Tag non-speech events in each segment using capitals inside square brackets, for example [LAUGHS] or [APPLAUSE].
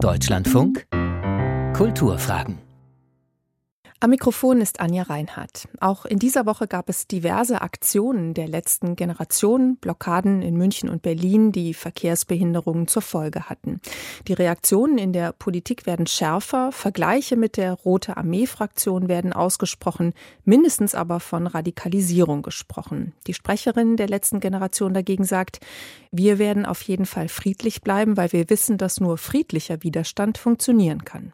Deutschlandfunk? Kulturfragen am Mikrofon ist Anja Reinhardt. Auch in dieser Woche gab es diverse Aktionen der letzten Generation, Blockaden in München und Berlin, die Verkehrsbehinderungen zur Folge hatten. Die Reaktionen in der Politik werden schärfer, Vergleiche mit der Rote Armee-Fraktion werden ausgesprochen, mindestens aber von Radikalisierung gesprochen. Die Sprecherin der letzten Generation dagegen sagt, wir werden auf jeden Fall friedlich bleiben, weil wir wissen, dass nur friedlicher Widerstand funktionieren kann.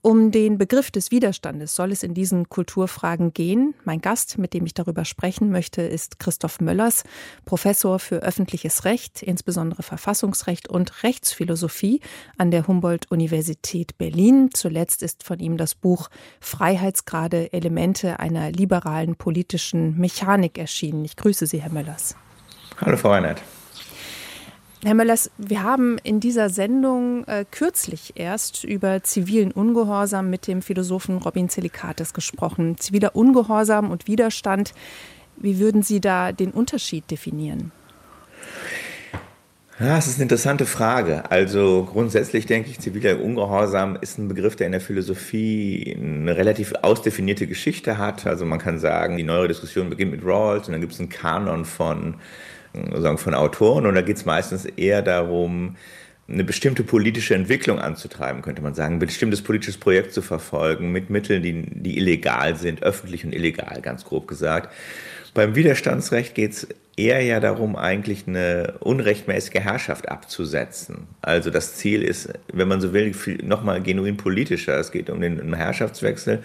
Um den Begriff des Widerstandes soll es in diesen Kulturfragen gehen. Mein Gast, mit dem ich darüber sprechen möchte, ist Christoph Möllers, Professor für öffentliches Recht, insbesondere Verfassungsrecht und Rechtsphilosophie an der Humboldt-Universität Berlin. Zuletzt ist von ihm das Buch Freiheitsgrade Elemente einer liberalen politischen Mechanik erschienen. Ich grüße Sie, Herr Möllers. Hallo, Frau Reinhardt. Herr Möllers, wir haben in dieser Sendung äh, kürzlich erst über zivilen Ungehorsam mit dem Philosophen Robin Zelikates gesprochen. Ziviler Ungehorsam und Widerstand, wie würden Sie da den Unterschied definieren? Ja, es ist eine interessante Frage. Also grundsätzlich denke ich, ziviler Ungehorsam ist ein Begriff, der in der Philosophie eine relativ ausdefinierte Geschichte hat. Also man kann sagen, die neuere Diskussion beginnt mit Rawls und dann gibt es einen Kanon von sagen, von Autoren und da geht es meistens eher darum, eine bestimmte politische Entwicklung anzutreiben, könnte man sagen, ein bestimmtes politisches Projekt zu verfolgen mit Mitteln, die, die illegal sind, öffentlich und illegal, ganz grob gesagt. Beim Widerstandsrecht geht es eher ja darum, eigentlich eine unrechtmäßige Herrschaft abzusetzen. Also das Ziel ist, wenn man so will, nochmal genuin politischer. Es geht um den Herrschaftswechsel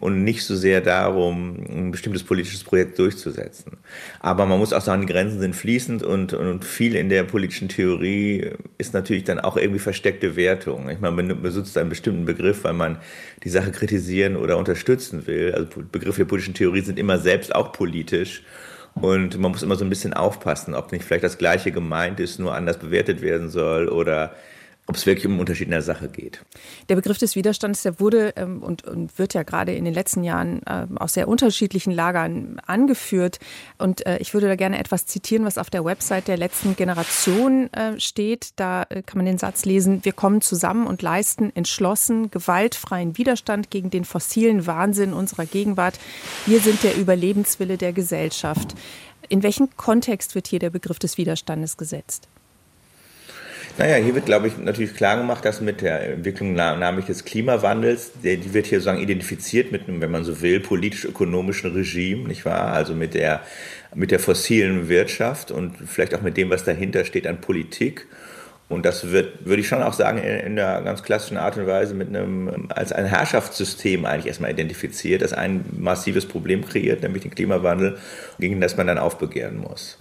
und nicht so sehr darum, ein bestimmtes politisches Projekt durchzusetzen. Aber man muss auch sagen, die Grenzen sind fließend und, und viel in der politischen Theorie ist natürlich dann auch irgendwie versteckte Wertung. Ich meine, man besitzt einen bestimmten Begriff, weil man die Sache kritisieren oder unterstützen will. Also Begriffe der politischen Theorie sind immer selbst auch politisch. Und man muss immer so ein bisschen aufpassen, ob nicht vielleicht das Gleiche gemeint ist, nur anders bewertet werden soll oder ob es wirklich um einen Unterschied in der Sache geht. Der Begriff des Widerstands, der wurde ähm, und, und, wird ja gerade in den letzten Jahren äh, aus sehr unterschiedlichen Lagern angeführt. Und äh, ich würde da gerne etwas zitieren, was auf der Website der letzten Generation äh, steht. Da äh, kann man den Satz lesen, wir kommen zusammen und leisten entschlossen, gewaltfreien Widerstand gegen den fossilen Wahnsinn unserer Gegenwart. Wir sind der Überlebenswille der Gesellschaft. In welchen Kontext wird hier der Begriff des Widerstandes gesetzt? Naja, hier wird, glaube ich, natürlich klar gemacht, dass mit der Entwicklung namentlich des Klimawandels, der, die wird hier sozusagen identifiziert mit einem, wenn man so will, politisch-ökonomischen Regime, nicht wahr? Also mit der, mit der fossilen Wirtschaft und vielleicht auch mit dem, was dahinter steht an Politik. Und das wird, würde ich schon auch sagen, in, in einer ganz klassischen Art und Weise mit einem, als ein Herrschaftssystem eigentlich erstmal identifiziert, das ein massives Problem kreiert, nämlich den Klimawandel, gegen das man dann aufbegehren muss.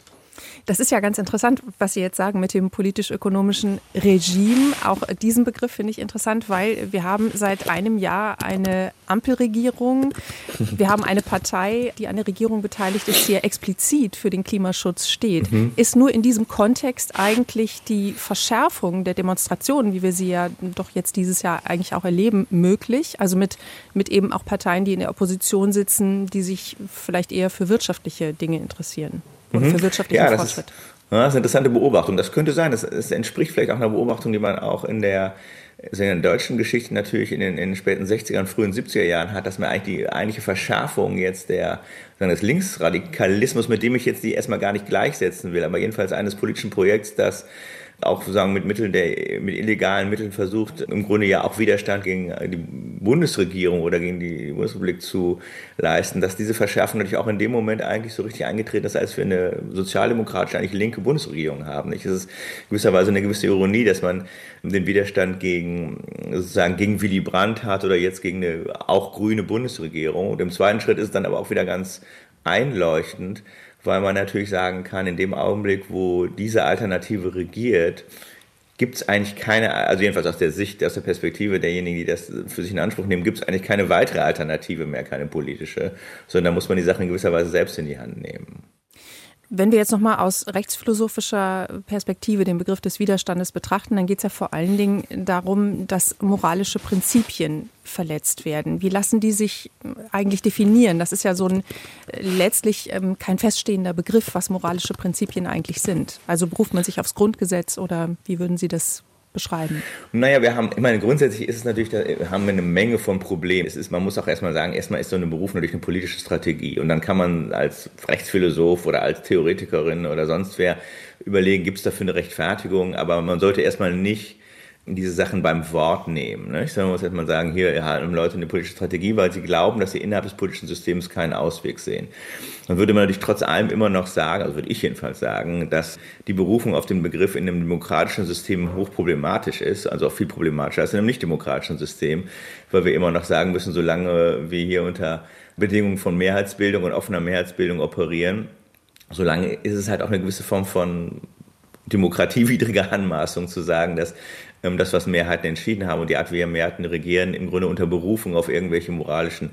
Das ist ja ganz interessant, was Sie jetzt sagen mit dem politisch-ökonomischen Regime. Auch diesen Begriff finde ich interessant, weil wir haben seit einem Jahr eine Ampelregierung. Wir haben eine Partei, die an der Regierung beteiligt ist, die ja explizit für den Klimaschutz steht. Mhm. Ist nur in diesem Kontext eigentlich die Verschärfung der Demonstrationen, wie wir sie ja doch jetzt dieses Jahr eigentlich auch erleben, möglich? Also mit, mit eben auch Parteien, die in der Opposition sitzen, die sich vielleicht eher für wirtschaftliche Dinge interessieren und mhm. für wirtschaftlichen ja, Fortschritt. Ist, ja, das ist eine interessante Beobachtung. Das könnte sein. Das, das entspricht vielleicht auch einer Beobachtung, die man auch in der, in der deutschen Geschichte natürlich in den, in den späten 60er und frühen 70er Jahren hat, dass man eigentlich die eigentliche Verschärfung jetzt der, des Linksradikalismus, mit dem ich jetzt die erstmal gar nicht gleichsetzen will, aber jedenfalls eines politischen Projekts, das auch sozusagen mit Mitteln der, mit illegalen Mitteln versucht, im Grunde ja auch Widerstand gegen die Bundesregierung oder gegen die Bundesrepublik zu leisten, dass diese Verschärfung natürlich auch in dem Moment eigentlich so richtig eingetreten ist, als wir eine sozialdemokratische, eigentlich linke Bundesregierung haben. Nicht? Es ist gewisserweise eine gewisse Ironie, dass man den Widerstand gegen, sozusagen gegen Willy Brandt hat oder jetzt gegen eine auch grüne Bundesregierung. Und im zweiten Schritt ist es dann aber auch wieder ganz einleuchtend, weil man natürlich sagen kann, in dem Augenblick, wo diese Alternative regiert, gibt es eigentlich keine, also jedenfalls aus der Sicht, aus der Perspektive derjenigen, die das für sich in Anspruch nehmen, gibt es eigentlich keine weitere Alternative mehr, keine politische, sondern da muss man die Sache in gewisser Weise selbst in die Hand nehmen. Wenn wir jetzt nochmal aus rechtsphilosophischer Perspektive den Begriff des Widerstandes betrachten, dann geht es ja vor allen Dingen darum, dass moralische Prinzipien verletzt werden. Wie lassen die sich eigentlich definieren? Das ist ja so ein letztlich ähm, kein feststehender Begriff, was moralische Prinzipien eigentlich sind. Also beruft man sich aufs Grundgesetz oder wie würden Sie das beschreiben? Naja, wir haben, ich meine, grundsätzlich ist es natürlich, da haben wir eine Menge von Problemen. Es ist, man muss auch erstmal sagen, erstmal ist so eine Beruf natürlich eine politische Strategie. Und dann kann man als Rechtsphilosoph oder als Theoretikerin oder sonst wer überlegen, gibt es dafür eine Rechtfertigung? Aber man sollte erstmal nicht diese Sachen beim Wort nehmen. Ne? Ich sage, man muss erstmal sagen, hier haben Leute eine politische Strategie, weil sie glauben, dass sie innerhalb des politischen Systems keinen Ausweg sehen. Dann würde man natürlich trotz allem immer noch sagen, also würde ich jedenfalls sagen, dass die Berufung auf den Begriff in einem demokratischen System hochproblematisch ist, also auch viel problematischer als in einem nicht-demokratischen System, weil wir immer noch sagen müssen, solange wir hier unter Bedingungen von Mehrheitsbildung und offener Mehrheitsbildung operieren, solange ist es halt auch eine gewisse Form von demokratiewidriger Anmaßung zu sagen, dass das, was Mehrheiten entschieden haben und die Art, wie Mehrheiten regieren, im Grunde unter Berufung auf irgendwelche moralischen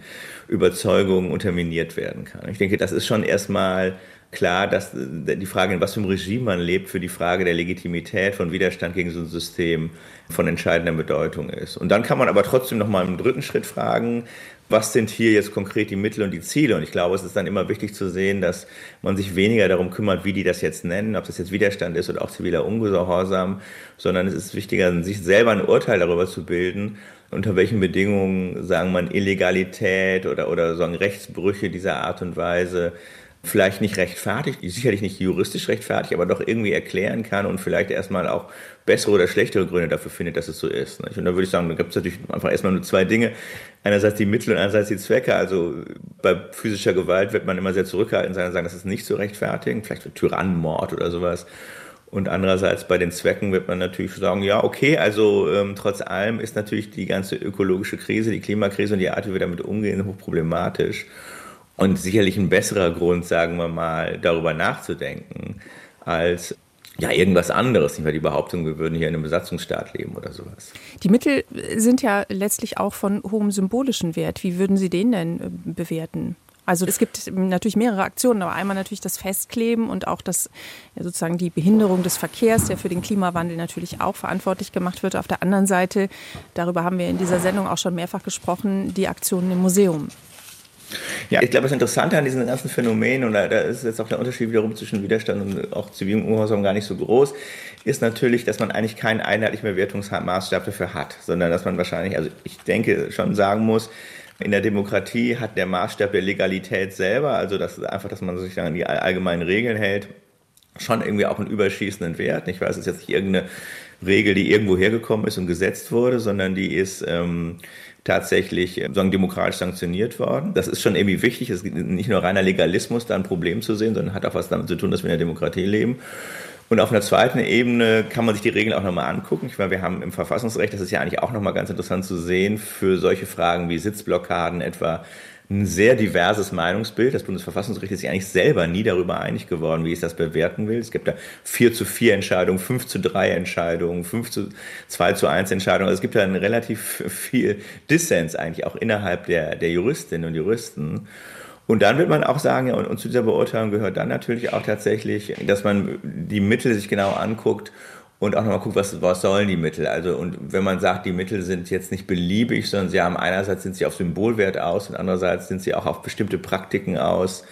Überzeugungen unterminiert werden kann. Ich denke, das ist schon erstmal klar, dass äh, die Frage, in was für einem Regime man lebt, für die Frage der Legitimität von Widerstand gegen so ein System von entscheidender Bedeutung ist. Und dann kann man aber trotzdem noch mal im dritten Schritt fragen, was sind hier jetzt konkret die Mittel und die Ziele? Und ich glaube, es ist dann immer wichtig zu sehen, dass man sich weniger darum kümmert, wie die das jetzt nennen, ob das jetzt Widerstand ist oder auch ziviler Ungehorsam, sondern es ist wichtiger, sich selber ein Urteil darüber zu bilden, unter welchen Bedingungen, sagen man, Illegalität oder, oder sagen Rechtsbrüche dieser Art und Weise vielleicht nicht rechtfertigt, sicherlich nicht juristisch rechtfertigt, aber doch irgendwie erklären kann und vielleicht erstmal auch bessere oder schlechtere Gründe dafür findet, dass es so ist. Und da würde ich sagen, da gibt es natürlich einfach erstmal nur zwei Dinge. Einerseits die Mittel und einerseits die Zwecke. Also bei physischer Gewalt wird man immer sehr zurückhaltend sein und sagen, das ist nicht zu rechtfertigen, vielleicht für Tyrannenmord oder sowas. Und andererseits bei den Zwecken wird man natürlich sagen, ja, okay, also ähm, trotz allem ist natürlich die ganze ökologische Krise, die Klimakrise und die Art, wie wir damit umgehen, hochproblematisch. Und sicherlich ein besserer Grund, sagen wir mal, darüber nachzudenken, als ja, irgendwas anderes, nicht mehr die Behauptung, wir würden hier in einem Besatzungsstaat leben oder sowas. Die Mittel sind ja letztlich auch von hohem symbolischen Wert. Wie würden Sie den denn äh, bewerten? Also es gibt natürlich mehrere Aktionen, aber einmal natürlich das Festkleben und auch das ja, sozusagen die Behinderung des Verkehrs, der für den Klimawandel natürlich auch verantwortlich gemacht wird. Auf der anderen Seite, darüber haben wir in dieser Sendung auch schon mehrfach gesprochen, die Aktionen im Museum. Ja, ich glaube, das Interessante an diesen ganzen Phänomenen, und da, ist jetzt auch der Unterschied wiederum zwischen Widerstand und auch zivilem Ungehorsam gar nicht so groß, ist natürlich, dass man eigentlich keinen einheitlichen Bewertungsmaßstab dafür hat, sondern dass man wahrscheinlich, also ich denke, schon sagen muss, in der Demokratie hat der Maßstab der Legalität selber, also das ist einfach, dass man sich an die allgemeinen Regeln hält, schon irgendwie auch einen überschießenden Wert. Ich weiß, es ist jetzt nicht irgendeine Regel, die irgendwo hergekommen ist und gesetzt wurde, sondern die ist ähm, tatsächlich äh, sagen, demokratisch sanktioniert worden. Das ist schon irgendwie wichtig. Es ist nicht nur reiner Legalismus, da ein Problem zu sehen, sondern hat auch was damit zu tun, dass wir in der Demokratie leben. Und auf einer zweiten Ebene kann man sich die Regeln auch nochmal angucken. Ich meine, wir haben im Verfassungsrecht, das ist ja eigentlich auch nochmal ganz interessant zu sehen, für solche Fragen wie Sitzblockaden etwa ein sehr diverses Meinungsbild. Das Bundesverfassungsgericht ist sich eigentlich selber nie darüber einig geworden, wie es das bewerten will. Es gibt da 4 zu 4 Entscheidungen, 5 zu 3 Entscheidungen, 5 zu 2 zu 1 Entscheidungen. Also es gibt da einen relativ viel Dissens eigentlich auch innerhalb der, der Juristinnen und Juristen. Und dann wird man auch sagen, ja, und, und zu dieser Beurteilung gehört dann natürlich auch tatsächlich, dass man die Mittel sich genau anguckt und auch nochmal guckt, was, was sollen die Mittel. Also, und wenn man sagt, die Mittel sind jetzt nicht beliebig, sondern sie haben einerseits sind sie auf Symbolwert aus und andererseits sind sie auch auf bestimmte Praktiken aus,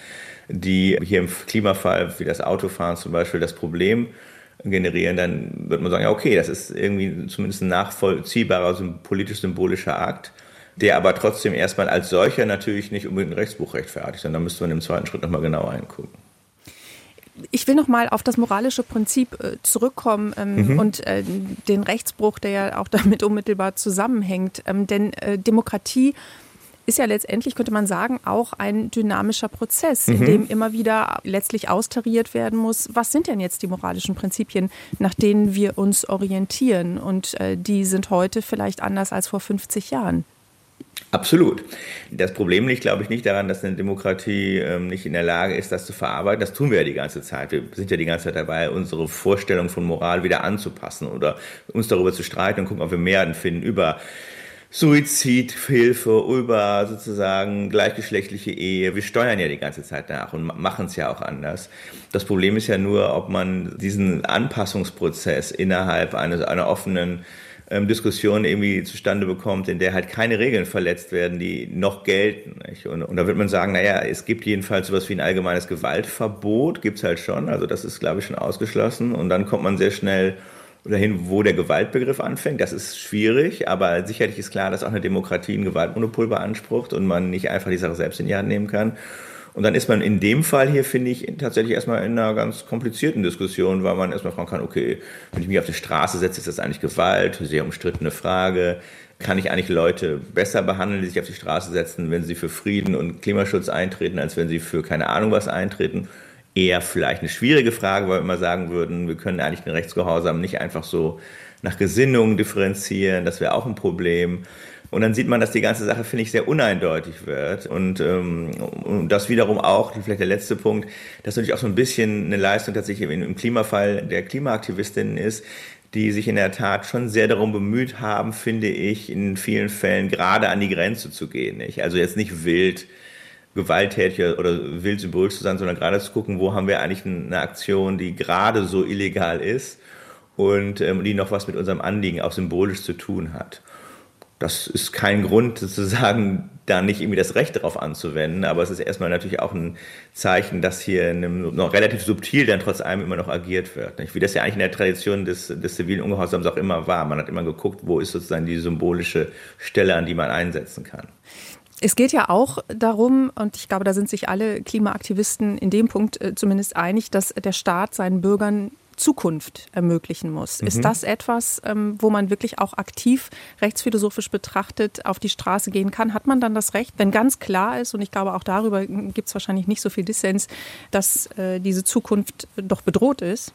die hier im Klimafall, wie das Autofahren zum Beispiel, das Problem generieren, dann wird man sagen, ja, okay, das ist irgendwie zumindest ein nachvollziehbarer, politisch-symbolischer Akt, der aber trotzdem erstmal als solcher natürlich nicht unbedingt ein Rechtsbuch rechtfertigt, sondern da müsste man im zweiten Schritt nochmal genauer hingucken. Ich will noch mal auf das moralische Prinzip äh, zurückkommen ähm, mhm. und äh, den Rechtsbruch, der ja auch [LAUGHS] damit unmittelbar zusammenhängt. Ähm, denn äh, Demokratie ist ja letztendlich, könnte man sagen, auch ein dynamischer Prozess, in mhm. dem immer wieder letztlich austariert werden muss, was sind denn jetzt die moralischen Prinzipien, nach denen wir uns orientieren? Und äh, die sind heute vielleicht anders als vor 50 Jahren. Absolut. Das Problem liegt, glaube ich, nicht daran, dass eine Demokratie ähm, nicht in der Lage ist, das zu verarbeiten. Das tun wir ja die ganze Zeit. Wir sind ja die ganze Zeit dabei, unsere Vorstellung von Moral wieder anzupassen oder uns darüber zu streiten und gucken, ob wir Mehrheiten finden über Suizidhilfe, über sozusagen gleichgeschlechtliche Ehe. Wir steuern ja die ganze Zeit nach und machen es ja auch anders. Das Problem ist ja nur, ob man diesen Anpassungsprozess innerhalb eines, einer offenen ähm, Diskussion irgendwie zustande bekommt, in der halt keine Regeln verletzt werden, die noch gelten. Und, und, da wird man sagen, naja, es gibt jedenfalls sowas wie ein allgemeines Gewaltverbot, gibt's halt schon, also das ist, glaube ich, schon ausgeschlossen. Und dann kommt man sehr schnell dahin, wo der Gewaltbegriff anfängt. Das ist schwierig, aber sicherlich ist klar, dass auch eine Demokratie ein Gewaltmonopol beansprucht und man nicht einfach die Sache selbst in die Hand nehmen kann. Und dann ist man in dem Fall hier, finde ich, tatsächlich erstmal in einer ganz komplizierten Diskussion, weil man erstmal fragen kann, okay, wenn ich mich auf die Straße setze, ist das eigentlich Gewalt? Sehr umstrittene Frage. Kann ich eigentlich Leute besser behandeln, die sich auf die Straße setzen, wenn sie für Frieden und Klimaschutz eintreten, als wenn sie für keine Ahnung was eintreten? Eher vielleicht eine schwierige Frage, weil wir immer sagen würden, wir können eigentlich den Rechtsgehorsam nicht einfach so nach Gesinnung differenzieren. Das wäre auch ein Problem. Und dann sieht man, dass die ganze Sache, finde ich, sehr uneindeutig wird. Und, ähm, und das wiederum auch, vielleicht der letzte Punkt, dass natürlich auch so ein bisschen eine Leistung tatsächlich im Klimafall der Klimaaktivistinnen ist, die sich in der Tat schon sehr darum bemüht haben, finde ich, in vielen Fällen gerade an die Grenze zu gehen. Nicht? Also jetzt nicht wild gewalttätig oder wild symbolisch zu sein, sondern gerade zu gucken, wo haben wir eigentlich eine Aktion, die gerade so illegal ist und ähm, die noch was mit unserem Anliegen auch symbolisch zu tun hat das ist kein Grund sozusagen, da nicht irgendwie das Recht darauf anzuwenden, aber es ist erstmal natürlich auch ein Zeichen, dass hier einem, noch relativ subtil dann trotz allem immer noch agiert wird. Nicht? Wie das ja eigentlich in der Tradition des, des zivilen Ungehorsams auch immer war. Man hat immer geguckt, wo ist sozusagen die symbolische Stelle, an die man einsetzen kann. Es geht ja auch darum, und ich glaube, da sind sich alle Klimaaktivisten in dem Punkt äh, zumindest einig, dass der Staat seinen Bürgern Zukunft ermöglichen muss. Mhm. Ist das etwas, ähm, wo man wirklich auch aktiv rechtsphilosophisch betrachtet auf die Straße gehen kann? Hat man dann das Recht, wenn ganz klar ist, und ich glaube auch darüber gibt es wahrscheinlich nicht so viel Dissens, dass äh, diese Zukunft doch bedroht ist?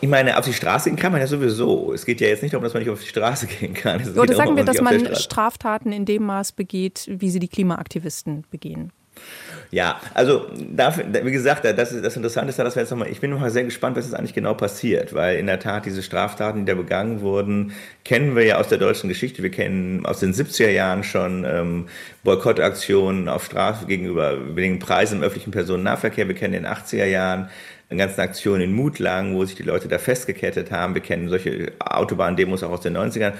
Ich meine, auf die Straße gehen kann man ja sowieso. Es geht ja jetzt nicht darum, dass man nicht auf die Straße [LAUGHS] gehen kann. Oder sagen wir, dass man Straftaten in dem Maß begeht, wie sie die Klimaaktivisten begehen. Ja, also dafür, wie gesagt, das, ist, das Interessante ist, dass wir jetzt nochmal, ich bin nochmal sehr gespannt, was jetzt eigentlich genau passiert, weil in der Tat diese Straftaten, die da begangen wurden, kennen wir ja aus der deutschen Geschichte. Wir kennen aus den 70er Jahren schon ähm, Boykottaktionen auf Straße gegenüber wenigen Preisen im öffentlichen Personennahverkehr. Wir kennen in den 80er Jahren eine ganze Aktion in Mutlagen, wo sich die Leute da festgekettet haben. Wir kennen solche Autobahndemos auch aus den 90ern.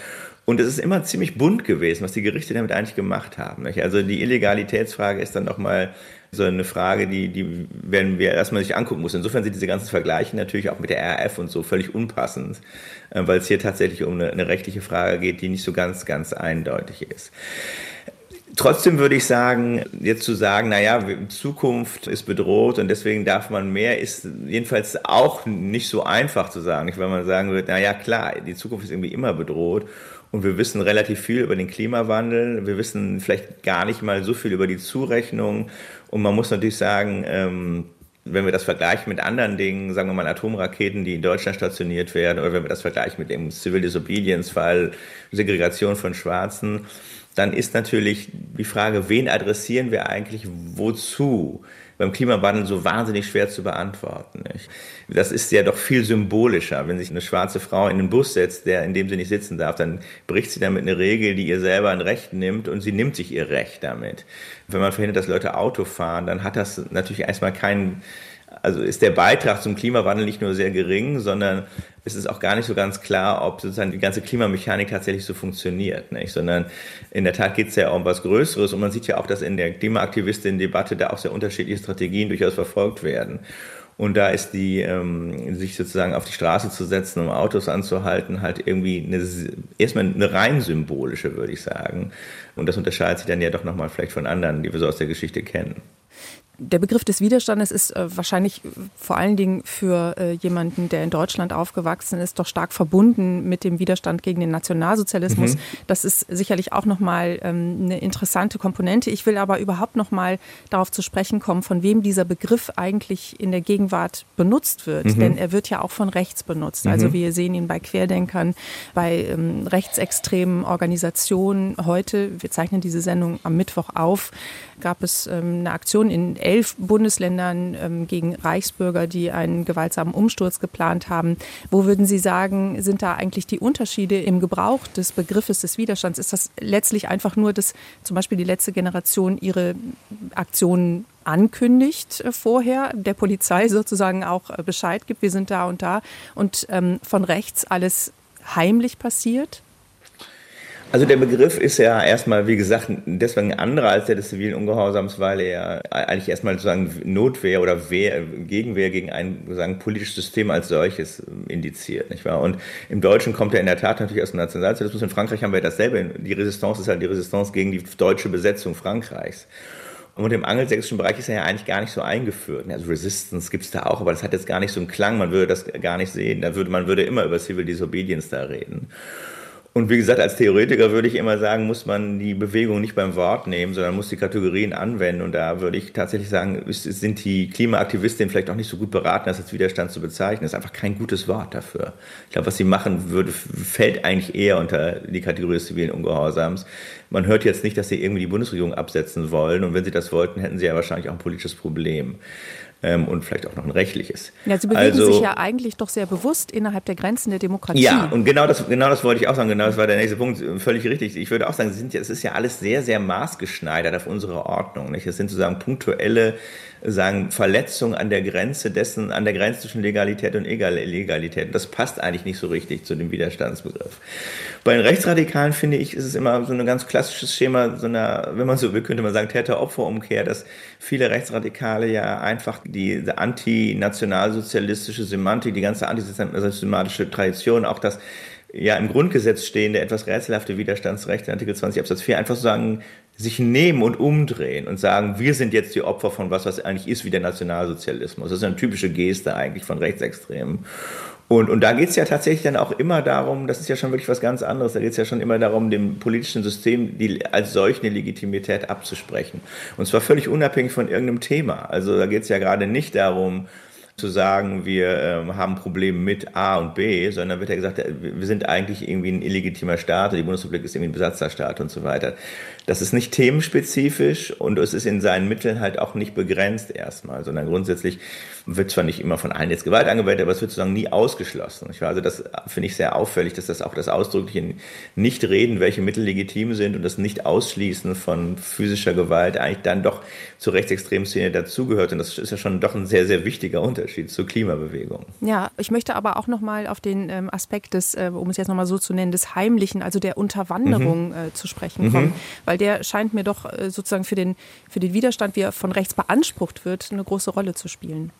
Und es ist immer ziemlich bunt gewesen, was die Gerichte damit eigentlich gemacht haben. Also die Illegalitätsfrage ist dann nochmal so eine Frage, die, die werden wir erstmal sich angucken muss. Insofern sind diese ganzen Vergleiche natürlich auch mit der RAF und so völlig unpassend, äh, weil es hier tatsächlich um eine, eine rechtliche Frage geht, die nicht so ganz, ganz eindeutig ist. Trotzdem würde ich sagen, jetzt zu sagen, naja, Zukunft ist bedroht und deswegen darf man mehr, ist jedenfalls auch nicht so einfach zu sagen. Nicht, weil man sagen würde, naja, klar, die Zukunft ist irgendwie immer bedroht und wir wissen relativ viel über den Klimawandel. Wir wissen vielleicht gar nicht mal so viel über die Zurechnung. Und man muss natürlich sagen, ähm, wenn wir das vergleichen mit anderen Dingen, sagen wir mal Atomraketen, die in Deutschland stationiert werden, oder wenn wir das vergleichen mit dem Civil Disobedience Fall, Segregation von Schwarzen, dann ist natürlich die Frage, wen adressieren wir eigentlich wozu? Beim Klimawandel so wahnsinnig schwer zu beantworten. Nicht? Das ist ja doch viel symbolischer. Wenn sich eine schwarze Frau in den Bus setzt, der in dem sie nicht sitzen darf, dann bricht sie damit eine Regel, die ihr selber ein Recht nimmt und sie nimmt sich ihr Recht damit. Wenn man verhindert, dass Leute Auto fahren, dann hat das natürlich erstmal keinen also ist der Beitrag zum Klimawandel nicht nur sehr gering, sondern es ist auch gar nicht so ganz klar, ob sozusagen die ganze Klimamechanik tatsächlich so funktioniert, nicht? sondern in der Tat geht es ja um was Größeres und man sieht ja auch, dass in der Klimaaktivistin-Debatte da auch sehr unterschiedliche Strategien durchaus verfolgt werden. Und da ist die, ähm, sich sozusagen auf die Straße zu setzen, um Autos anzuhalten, halt irgendwie eine, erstmal eine rein symbolische, würde ich sagen. Und das unterscheidet sich dann ja doch nochmal vielleicht von anderen, die wir so aus der Geschichte kennen. Der Begriff des Widerstandes ist äh, wahrscheinlich vor allen Dingen für äh, jemanden, der in Deutschland aufgewachsen ist, doch stark verbunden mit dem Widerstand gegen den Nationalsozialismus. Mhm. Das ist sicherlich auch nochmal ähm, eine interessante Komponente. Ich will aber überhaupt nochmal darauf zu sprechen kommen, von wem dieser Begriff eigentlich in der Gegenwart benutzt wird. Mhm. Denn er wird ja auch von rechts benutzt. Also mhm. wir sehen ihn bei Querdenkern, bei ähm, rechtsextremen Organisationen. Heute, wir zeichnen diese Sendung am Mittwoch auf, gab es ähm, eine Aktion in elf Bundesländern ähm, gegen Reichsbürger, die einen gewaltsamen Umsturz geplant haben. Wo würden Sie sagen, sind da eigentlich die Unterschiede im Gebrauch des Begriffes des Widerstands? Ist das letztlich einfach nur, dass zum Beispiel die letzte Generation ihre Aktionen ankündigt äh, vorher, der Polizei [LAUGHS] sozusagen auch äh, Bescheid gibt, wir sind da und da und ähm, von rechts alles heimlich passiert? Also der Begriff ist ja erstmal, wie gesagt, deswegen ein anderer als der des zivilen Ungehorsams, weil er eigentlich erstmal sozusagen Notwehr oder Wehr, Gegenwehr gegen ein sozusagen politisches System als solches indiziert, nicht wahr? Und im Deutschen kommt er in der Tat natürlich aus dem Nationalsozialismus. In Frankreich haben wir dasselbe. Die Resistance ist halt die Resistance gegen die deutsche Besetzung Frankreichs. Und im angelsächsischen Bereich ist er ja eigentlich gar nicht so eingeführt. Also Resistance gibt es da auch, aber das hat jetzt gar nicht so einen Klang, man würde das gar nicht sehen. Da würde, man würde immer über Civil Disobedience da reden. Und wie gesagt, als Theoretiker würde ich immer sagen, muss man die Bewegung nicht beim Wort nehmen, sondern muss die Kategorien anwenden. Und da würde ich tatsächlich sagen, sind die Klimaaktivistinnen vielleicht auch nicht so gut beraten, das als Widerstand zu bezeichnen. Das ist einfach kein gutes Wort dafür. Ich glaube, was sie machen würde, fällt eigentlich eher unter die Kategorie des zivilen Ungehorsams. Man hört jetzt nicht, dass sie irgendwie die Bundesregierung absetzen wollen. Und wenn sie das wollten, hätten sie ja wahrscheinlich auch ein politisches Problem ähm, und vielleicht auch noch ein rechtliches. Ja, Sie bewegen also, sich ja eigentlich doch sehr bewusst innerhalb der Grenzen der Demokratie. Ja, und genau das, genau das wollte ich auch sagen. Genau das war der nächste Punkt. Völlig richtig. Ich würde auch sagen, es, sind ja, es ist ja alles sehr, sehr maßgeschneidert auf unsere Ordnung. Nicht? Es sind sozusagen punktuelle sagen, Verletzung an der Grenze dessen, an der Grenze zwischen Legalität und Illegalität. Das passt eigentlich nicht so richtig zu dem Widerstandsbegriff. Bei den Rechtsradikalen finde ich, ist es immer so ein ganz klassisches Schema, so einer, wenn man so will, könnte man sagen, Täter-Opfer-Umkehr, dass viele Rechtsradikale ja einfach die antinationalsozialistische Semantik, die ganze antisystematische Tradition, auch das ja im Grundgesetz stehende, etwas rätselhafte Widerstandsrechte, Artikel 20 Absatz 4, einfach sagen, sich nehmen und umdrehen und sagen, wir sind jetzt die Opfer von was, was eigentlich ist wie der Nationalsozialismus. Das ist eine typische Geste eigentlich von Rechtsextremen. Und, und da geht es ja tatsächlich dann auch immer darum, das ist ja schon wirklich was ganz anderes, da geht es ja schon immer darum, dem politischen System die, als solch eine Legitimität abzusprechen. Und zwar völlig unabhängig von irgendeinem Thema. Also da geht es ja gerade nicht darum, zu sagen, wir äh, haben Probleme mit A und B, sondern wird ja gesagt, äh, wir sind eigentlich irgendwie ein illegitimer Staat die Bundesrepublik ist irgendwie ein Besatzerstaat und so weiter. Das ist nicht themenspezifisch und es ist in seinen Mitteln halt auch nicht begrenzt erstmal, sondern grundsätzlich wird zwar nicht immer von allen jetzt Gewalt angewendet, aber es wird sozusagen nie ausgeschlossen. Ich Also das finde ich sehr auffällig, dass das auch das ausdrückliche Nicht-Reden, welche Mittel legitim sind und das Nicht-Ausschließen von physischer Gewalt eigentlich dann doch zur rechtsextremen Szene dazugehört. Und das ist ja schon doch ein sehr, sehr wichtiger Unterschied zur Klimabewegung. Ja, ich möchte aber auch nochmal auf den ähm, Aspekt des, äh, um es jetzt nochmal so zu nennen, des Heimlichen, also der Unterwanderung mhm. äh, zu sprechen kommen. Mhm. Weil der scheint mir doch äh, sozusagen für den, für den Widerstand, wie er von rechts beansprucht wird, eine große Rolle zu spielen.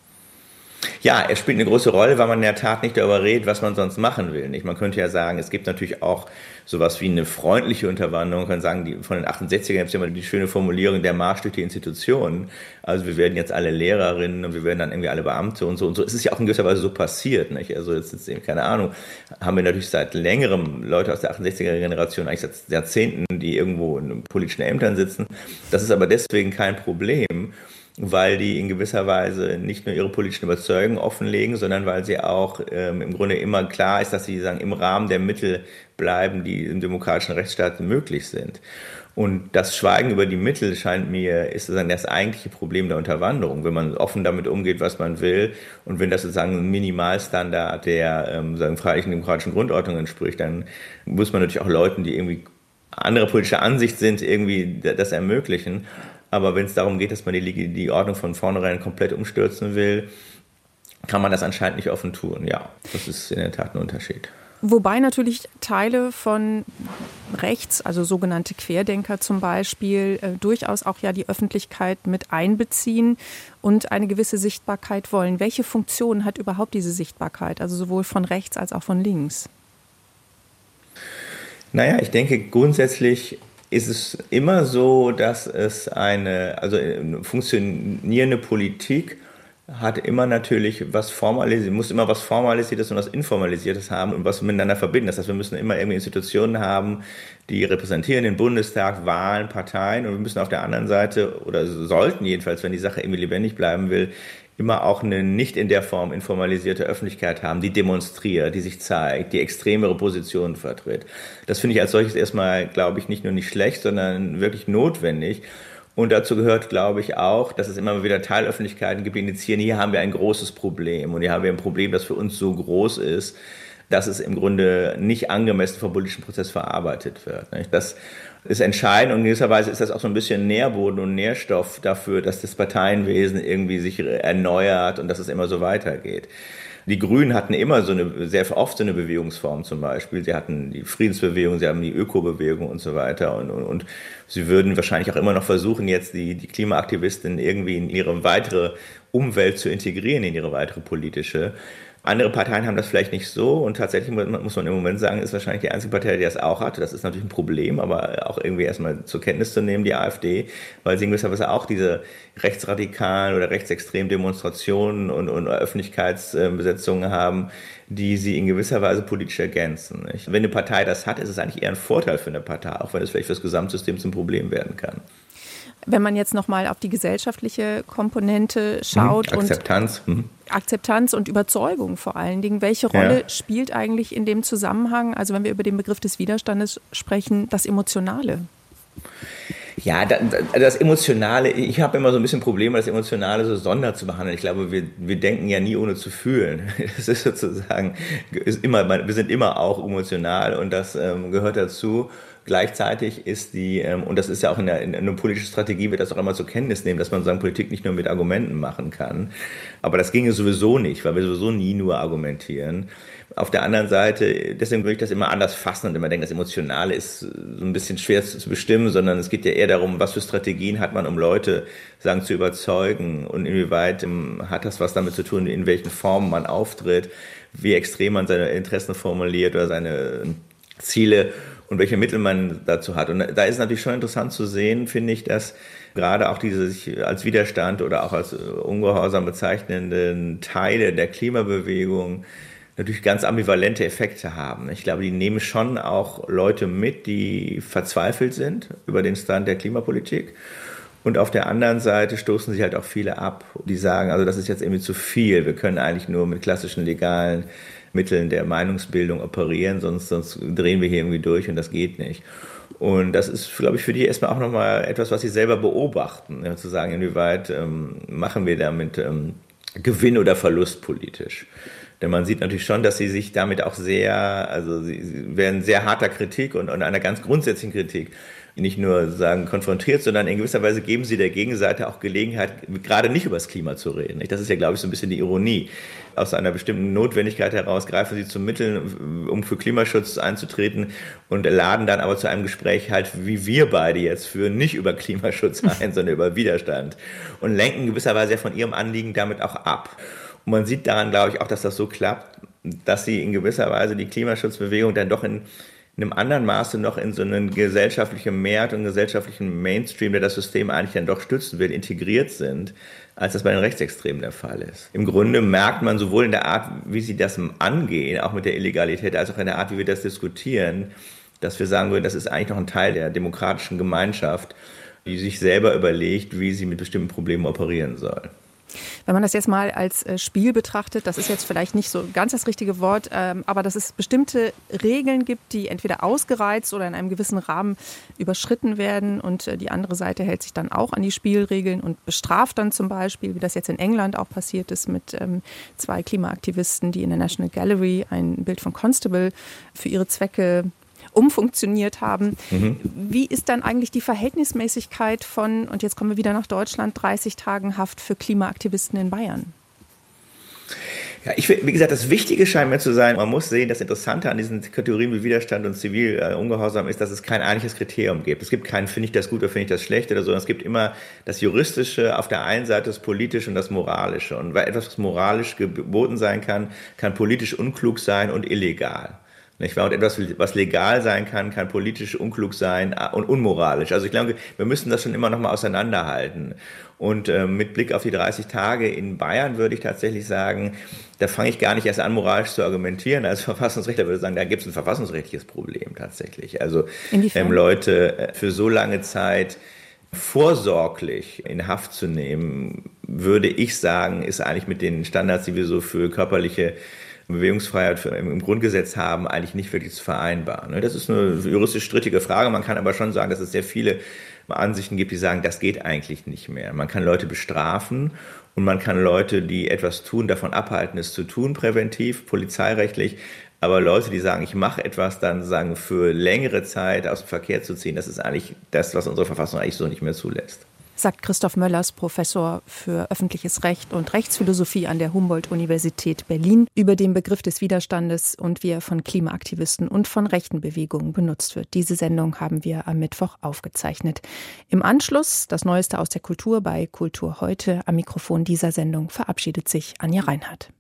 Ja, er spielt eine große Rolle, weil man in der Tat nicht darüber redet, was man sonst machen will. Nicht? Man könnte ja sagen, es gibt natürlich auch sowas wie eine freundliche Unterwanderung. Man kann sagen, die, von den 68ern gibt es ja immer die schöne Formulierung der Marsch durch die Institutionen. Also wir werden jetzt alle Lehrerinnen und wir werden dann irgendwie alle Beamte und so. Und so ist es ja auch in gewisser Weise so passiert. Nicht? Also jetzt, jetzt eben, keine Ahnung, haben wir natürlich seit längerem Leute aus der 68er Generation, eigentlich seit Jahrzehnten, die irgendwo in politischen Ämtern sitzen. Das ist aber deswegen kein Problem weil die in gewisser Weise nicht nur ihre politischen Überzeugungen offenlegen, sondern weil sie auch ähm, im Grunde immer klar ist, dass sie sagen, im Rahmen der Mittel bleiben, die im demokratischen Rechtsstaat möglich sind. Und das Schweigen über die Mittel scheint mir, ist sozusagen das eigentliche Problem der Unterwanderung. Wenn man offen damit umgeht, was man will, und wenn das sozusagen ein Minimalstandard der ähm, sagen, freiheitlichen demokratischen Grundordnung entspricht, dann muss man natürlich auch Leuten, die irgendwie anderer politischer Ansicht sind, irgendwie das ermöglichen. Aber wenn es darum geht, dass man die, die Ordnung von vornherein komplett umstürzen will, kann man das anscheinend nicht offen tun. Ja, das ist in der Tat ein Unterschied. Wobei natürlich Teile von rechts, also sogenannte Querdenker zum Beispiel, äh, durchaus auch ja die Öffentlichkeit mit einbeziehen und eine gewisse Sichtbarkeit wollen. Welche Funktion hat überhaupt diese Sichtbarkeit, also sowohl von rechts als auch von links? Naja, ich denke grundsätzlich ist es immer so, dass es eine, also eine funktionierende Politik hat immer natürlich was formalisiert, muss immer was Formalisiertes und was Informalisiertes haben und was miteinander verbinden. Das heißt, wir müssen immer irgendwie Institutionen haben, die repräsentieren den Bundestag, Wahlen, Parteien und wir müssen auf der anderen Seite oder sollten jedenfalls, wenn die Sache irgendwie lebendig bleiben will, immer auch eine nicht in der Form informalisierte Öffentlichkeit haben, die demonstriert, die sich zeigt, die extremere Positionen vertritt. Das finde ich als solches erstmal, glaube ich, nicht nur nicht schlecht, sondern wirklich notwendig. Und dazu gehört, glaube ich, auch, dass es immer wieder Teilöffentlichkeiten gibt, die indizieren, hier haben wir ein großes Problem und hier haben wir ein Problem, das für uns so groß ist, dass es im Grunde nicht angemessen vom politischen Prozess verarbeitet wird. Das ist entscheidend und in gewisser Weise ist das auch so ein bisschen Nährboden und Nährstoff dafür, dass das Parteienwesen irgendwie sich erneuert und dass es immer so weitergeht. Die Grünen hatten immer so eine, sehr oft so eine Bewegungsform zum Beispiel. Sie hatten die Friedensbewegung, sie haben die Ökobewegung und so weiter. Und, und, und sie würden wahrscheinlich auch immer noch versuchen, jetzt die, die Klimaaktivisten irgendwie in ihre weitere Umwelt zu integrieren, in ihre weitere politische. Andere Parteien haben das vielleicht nicht so und tatsächlich muss man im Moment sagen, ist wahrscheinlich die einzige Partei, die das auch hat. Das ist natürlich ein Problem, aber auch irgendwie erstmal zur Kenntnis zu nehmen, die AfD, weil sie in gewisser Weise auch diese rechtsradikalen oder rechtsextremen Demonstrationen und, und Öffentlichkeitsbesetzungen haben, die sie in gewisser Weise politisch ergänzen. Nicht? Wenn eine Partei das hat, ist es eigentlich eher ein Vorteil für eine Partei, auch wenn es vielleicht für das Gesamtsystem zum Problem werden kann. Wenn man jetzt nochmal auf die gesellschaftliche Komponente schaut hm, Akzeptanz. und hm. Akzeptanz und Überzeugung vor allen Dingen, welche Rolle ja. spielt eigentlich in dem Zusammenhang, also wenn wir über den Begriff des Widerstandes sprechen, das Emotionale? Ja, das Emotionale, ich habe immer so ein bisschen Probleme, das Emotionale so sonder zu behandeln. Ich glaube, wir, wir denken ja nie ohne zu fühlen. [LAUGHS] Das ist sozusagen, ist immer, wir sind immer auch emotional und das ähm, gehört dazu. Gleichzeitig ist die, ähm, und das ist ja auch in der, in einer politischen Strategie, wird das auch immer zur Kenntnis nehmen, dass man sagen, Politik nicht nur mit Argumenten machen kann. Aber das ginge sowieso nicht, weil wir sowieso nie nur argumentieren. Auf der anderen Seite, deswegen würde ich das immer anders fassen und immer denken, das Emotionale ist so ein bisschen schwer zu bestimmen, sondern es geht ja eher darum, was für Strategien hat man, um Leute, sagen, zu überzeugen und inwieweit ähm, hat das was damit zu tun, in welchen Formen man auftritt, wie extrem man seine Interessen formuliert oder seine Ziele und welche Mittel man dazu hat. Und da ist natürlich schon interessant zu sehen, finde ich, dass gerade auch diese sich als Widerstand oder auch als ungehorsam bezeichnenden Teile der Klimabewegung natürlich ganz ambivalente Effekte haben. Ich glaube, die nehmen schon auch Leute mit, die verzweifelt sind über den Stand der Klimapolitik. Und auf der anderen Seite stoßen sich halt auch viele ab, die sagen, also das ist jetzt irgendwie zu viel. Wir können eigentlich nur mit klassischen legalen Mitteln der Meinungsbildung operieren, sonst, sonst drehen wir hier irgendwie durch und das geht nicht. Und das ist, glaube ich, für die erstmal auch nochmal etwas, was sie selber beobachten, ja, zu sagen, inwieweit ähm, machen wir damit ähm, Gewinn oder Verlust politisch. Denn man sieht natürlich schon, dass sie sich damit auch sehr, also sie, sie werden sehr harter Kritik und, und einer ganz grundsätzlichen Kritik nicht nur sagen konfrontiert, sondern in gewisser Weise geben sie der Gegenseite auch Gelegenheit, gerade nicht über das Klima zu reden. Das ist ja, glaube ich, so ein bisschen die Ironie. Aus einer bestimmten Notwendigkeit heraus greifen sie zu Mitteln, um für Klimaschutz einzutreten und laden dann aber zu einem Gespräch halt, wie wir beide jetzt führen, nicht über Klimaschutz [LAUGHS] ein, sondern über Widerstand und lenken gewisserweise von ihrem Anliegen damit auch ab. Und man sieht daran, glaube ich, auch, dass das so klappt, dass sie in gewisser Weise die Klimaschutzbewegung dann doch in in einem anderen Maße noch in so einen gesellschaftlichen Mehrwert und gesellschaftlichen Mainstream, der das System eigentlich dann doch stützen will, integriert sind, als das bei den Rechtsextremen der Fall ist. Im Grunde merkt man sowohl in der Art, wie sie das angehen, auch mit der Illegalität, als auch in der Art, wie wir das diskutieren, dass wir sagen würden, das ist eigentlich noch ein Teil der demokratischen Gemeinschaft, die sich selber überlegt, wie sie mit bestimmten Problemen operieren soll. Wenn man das jetzt mal als äh, Spiel betrachtet, das ist jetzt vielleicht nicht so ganz das richtige Wort, ähm, aber dass es bestimmte Regeln gibt, die entweder ausgereizt oder in einem gewissen Rahmen überschritten werden und äh, die andere Seite hält sich dann auch an die Spielregeln und bestraft dann zum Beispiel, wie das jetzt in England auch passiert ist mit ähm, zwei Klimaaktivisten, die in der National Gallery ein Bild von Constable für ihre Zwecke umfunktioniert haben. Mhm. Wie ist dann eigentlich die Verhältnismäßigkeit von, und jetzt kommen wir wieder nach Deutschland, 30 Tagen Haft für Klimaaktivisten in Bayern? Ja, ich, wie gesagt, das Wichtige scheint mir zu sein, man muss sehen, das Interessante an diesen Kategorien wie Widerstand und Zivilungehorsam äh, ist, dass es kein einheitliches Kriterium gibt. Es gibt kein, finde ich das gut oder finde ich das schlecht oder so. Es gibt immer das Juristische auf der einen Seite, das Politische und das Moralische. Und weil etwas, was moralisch geboten sein kann, kann politisch unklug sein und illegal. Nicht wahr? Und etwas, was legal sein kann, kann politisch unklug sein und unmoralisch. Also ich glaube, wir müssen das schon immer noch mal auseinanderhalten. Und äh, mit Blick auf die 30 Tage in Bayern würde ich tatsächlich sagen, da fange ich gar nicht erst an, moralisch zu argumentieren. Als [LAUGHS] Verfassungsrechtler würde ich sagen, da gibt es ein verfassungsrechtliches Problem tatsächlich. Also ähm, Leute äh, für so lange Zeit vorsorglich in Haft zu nehmen, würde ich sagen, ist eigentlich mit den Standards, die wir so für körperliche Bewegungsfreiheit im Grundgesetz haben, eigentlich nicht wirklich zu vereinbaren. Ne? Das ist eine juristisch strittige Frage. Man kann aber schon sagen, dass es sehr viele Ansichten gibt, die sagen, das geht eigentlich nicht mehr. Man kann Leute bestrafen und man kann Leute, die etwas tun, davon abhalten, es zu tun, präventiv, polizeirechtlich. Aber Leute, die sagen, ich mache etwas, dann sagen, für längere Zeit aus dem Verkehr zu ziehen, das ist eigentlich das, was unsere Verfassung eigentlich so nicht mehr zulässt. Sagt Christoph Möllers, Professor für öffentliches Recht und Rechtsphilosophie an der Humboldt-Universität Berlin, über den Begriff des Widerstandes und wie er von Klimaaktivisten und von rechten Bewegungen benutzt wird. Diese Sendung haben wir am Mittwoch aufgezeichnet. Im Anschluss das Neueste aus der Kultur bei Kultur heute. Am Mikrofon dieser Sendung verabschiedet sich Anja Reinhardt.